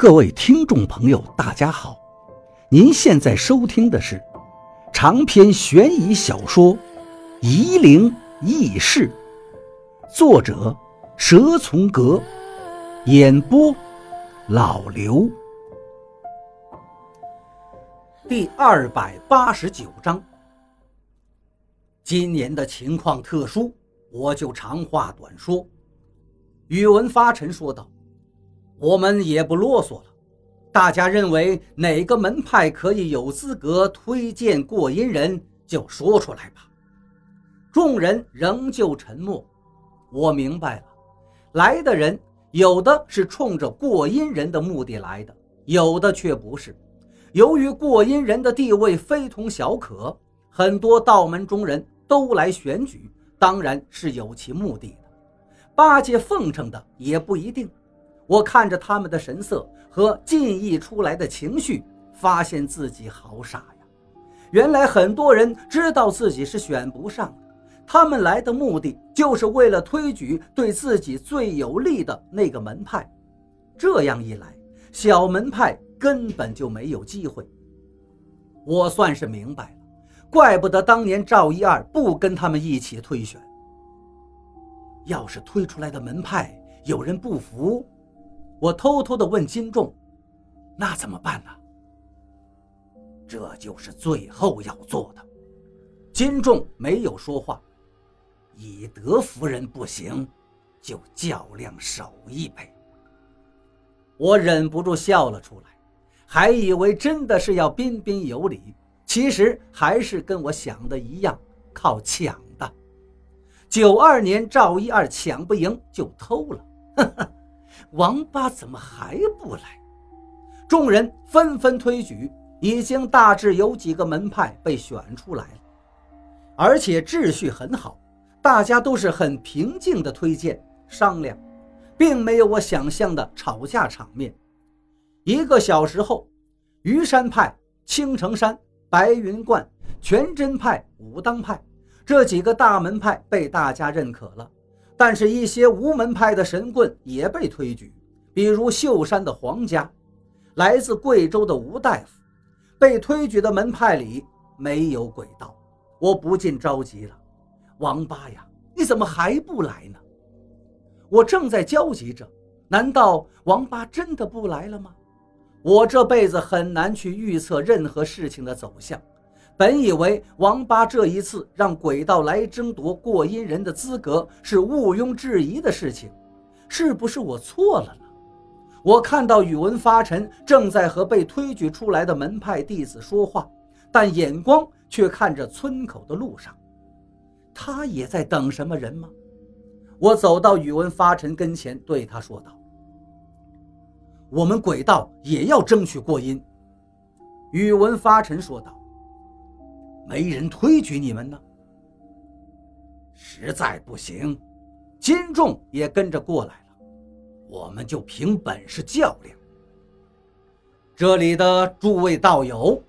各位听众朋友，大家好！您现在收听的是长篇悬疑小说《夷陵轶事》，作者蛇从阁，演播老刘。第二百八十九章。今年的情况特殊，我就长话短说。宇文发沉说道。我们也不啰嗦了，大家认为哪个门派可以有资格推荐过阴人，就说出来吧。众人仍旧沉默。我明白了，来的人有的是冲着过阴人的目的来的，有的却不是。由于过阴人的地位非同小可，很多道门中人都来选举，当然是有其目的的。八戒奉承的也不一定。我看着他们的神色和尽溢出来的情绪，发现自己好傻呀！原来很多人知道自己是选不上的，他们来的目的就是为了推举对自己最有利的那个门派。这样一来，小门派根本就没有机会。我算是明白了，怪不得当年赵一二不跟他们一起推选。要是推出来的门派有人不服，我偷偷地问金仲：“那怎么办呢？”这就是最后要做的。金仲没有说话。以德服人不行，就较量手艺呗。我忍不住笑了出来，还以为真的是要彬彬有礼，其实还是跟我想的一样，靠抢的。九二年赵一二抢不赢就偷了，呵呵。王八怎么还不来？众人纷纷推举，已经大致有几个门派被选出来了，而且秩序很好，大家都是很平静的推荐商量，并没有我想象的吵架场面。一个小时后，虞山派、青城山、白云观、全真派、武当派这几个大门派被大家认可了。但是，一些无门派的神棍也被推举，比如秀山的黄家，来自贵州的吴大夫。被推举的门派里没有鬼道，我不禁着急了。王八呀，你怎么还不来呢？我正在焦急着，难道王八真的不来了吗？我这辈子很难去预测任何事情的走向。本以为王八这一次让鬼道来争夺过阴人的资格是毋庸置疑的事情，是不是我错了呢？我看到宇文发沉正在和被推举出来的门派弟子说话，但眼光却看着村口的路上，他也在等什么人吗？我走到宇文发沉跟前，对他说道：“我们鬼道也要争取过阴。”宇文发沉说道。没人推举你们呢，实在不行，金仲也跟着过来了，我们就凭本事较量。这里的诸位道友，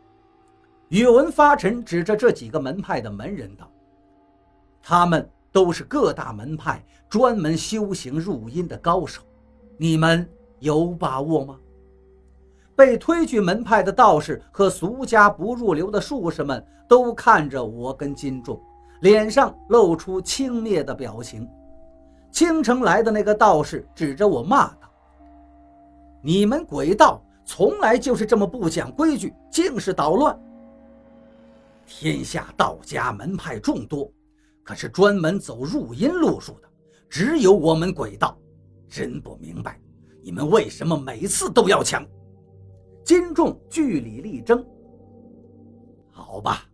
宇文发臣指着这几个门派的门人道：“他们都是各大门派专门修行入阴的高手，你们有把握吗？”被推举门派的道士和俗家不入流的术士们都看着我跟金仲，脸上露出轻蔑的表情。青城来的那个道士指着我骂道：“你们鬼道从来就是这么不讲规矩，尽是捣乱。天下道家门派众多，可是专门走入阴路数的只有我们鬼道。真不明白，你们为什么每次都要抢？”金仲据理力争。好吧，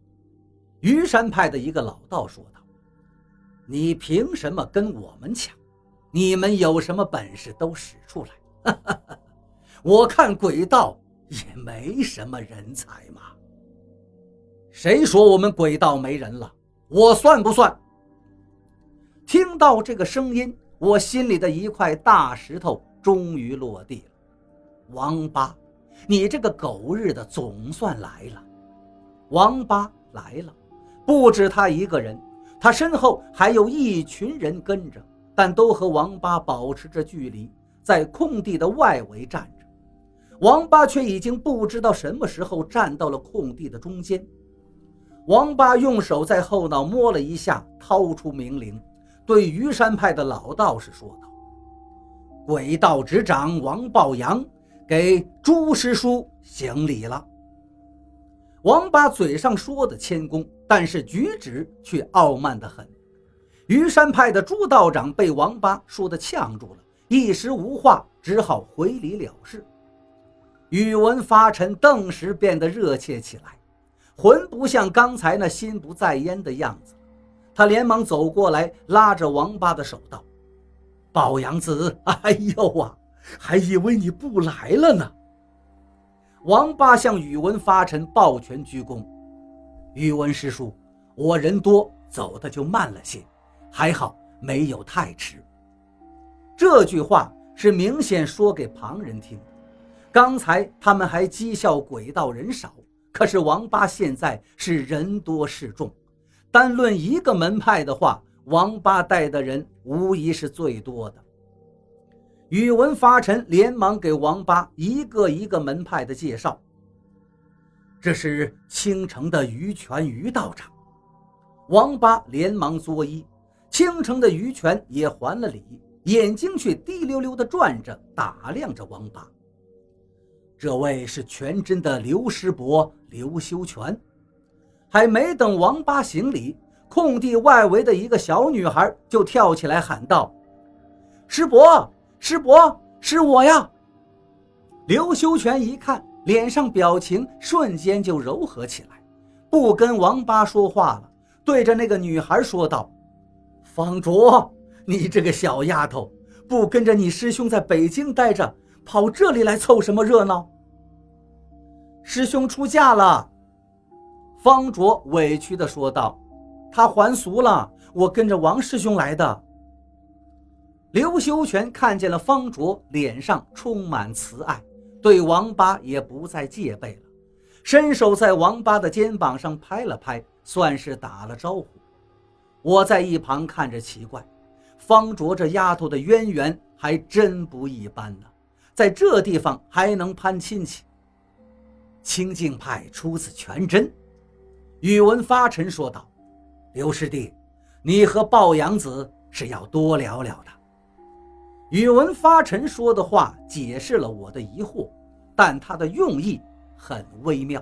虞山派的一个老道说道：“你凭什么跟我们抢？你们有什么本事都使出来！我看鬼道也没什么人才嘛。谁说我们鬼道没人了？我算不算？”听到这个声音，我心里的一块大石头终于落地了。王八。你这个狗日的总算来了，王八来了，不止他一个人，他身后还有一群人跟着，但都和王八保持着距离，在空地的外围站着。王八却已经不知道什么时候站到了空地的中间。王八用手在后脑摸了一下，掏出明铃，对虞山派的老道士说道：“鬼道执掌王抱阳，给朱师叔行礼了。”王八嘴上说的谦恭，但是举止却傲慢的很。虞山派的朱道长被王八说的呛住了，一时无话，只好回礼了事。宇文发沉顿时变得热切起来，浑不像刚才那心不在焉的样子。他连忙走过来，拉着王八的手道：“宝阳子，哎呦啊，还以为你不来了呢。”王八向宇文发臣抱拳鞠躬：“宇文师叔，我人多，走的就慢了些。”还好没有太迟。这句话是明显说给旁人听。刚才他们还讥笑鬼道人少，可是王八现在是人多势众。单论一个门派的话，王八带的人无疑是最多的。宇文发沉连忙给王八一个一个门派的介绍。这是青城的于泉于道长。王八连忙作揖。青城的于权也还了礼，眼睛却滴溜溜地转着，打量着王八。这位是全真的刘师伯刘修全。还没等王八行礼，空地外围的一个小女孩就跳起来喊道：“师伯，师伯，是我呀！”刘修全一看，脸上表情瞬间就柔和起来，不跟王八说话了，对着那个女孩说道。方卓，你这个小丫头，不跟着你师兄在北京待着，跑这里来凑什么热闹？师兄出嫁了，方卓委屈地说道：“他还俗了，我跟着王师兄来的。”刘修全看见了方卓脸上充满慈爱，对王八也不再戒备了，伸手在王八的肩膀上拍了拍，算是打了招呼。我在一旁看着奇怪，方卓这丫头的渊源还真不一般呢，在这地方还能攀亲戚。清净派出自全真，宇文发沉说道：“刘师弟，你和鲍阳子是要多聊聊的。”宇文发沉说的话解释了我的疑惑，但他的用意很微妙。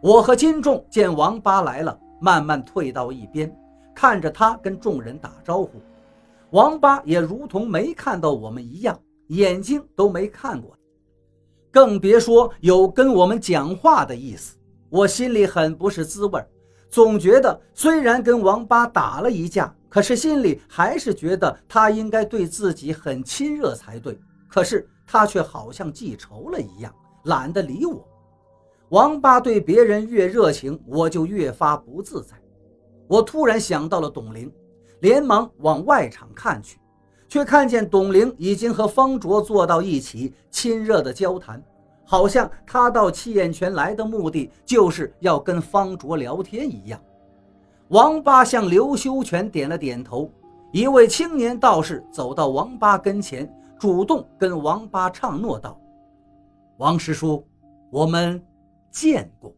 我和金仲见王八来了，慢慢退到一边。看着他跟众人打招呼，王八也如同没看到我们一样，眼睛都没看过，更别说有跟我们讲话的意思。我心里很不是滋味，总觉得虽然跟王八打了一架，可是心里还是觉得他应该对自己很亲热才对。可是他却好像记仇了一样，懒得理我。王八对别人越热情，我就越发不自在。我突然想到了董玲，连忙往外场看去，却看见董玲已经和方卓坐到一起，亲热的交谈，好像他到七眼泉来的目的就是要跟方卓聊天一样。王八向刘修全点了点头，一位青年道士走到王八跟前，主动跟王八唱诺道：“王师叔，我们见过。”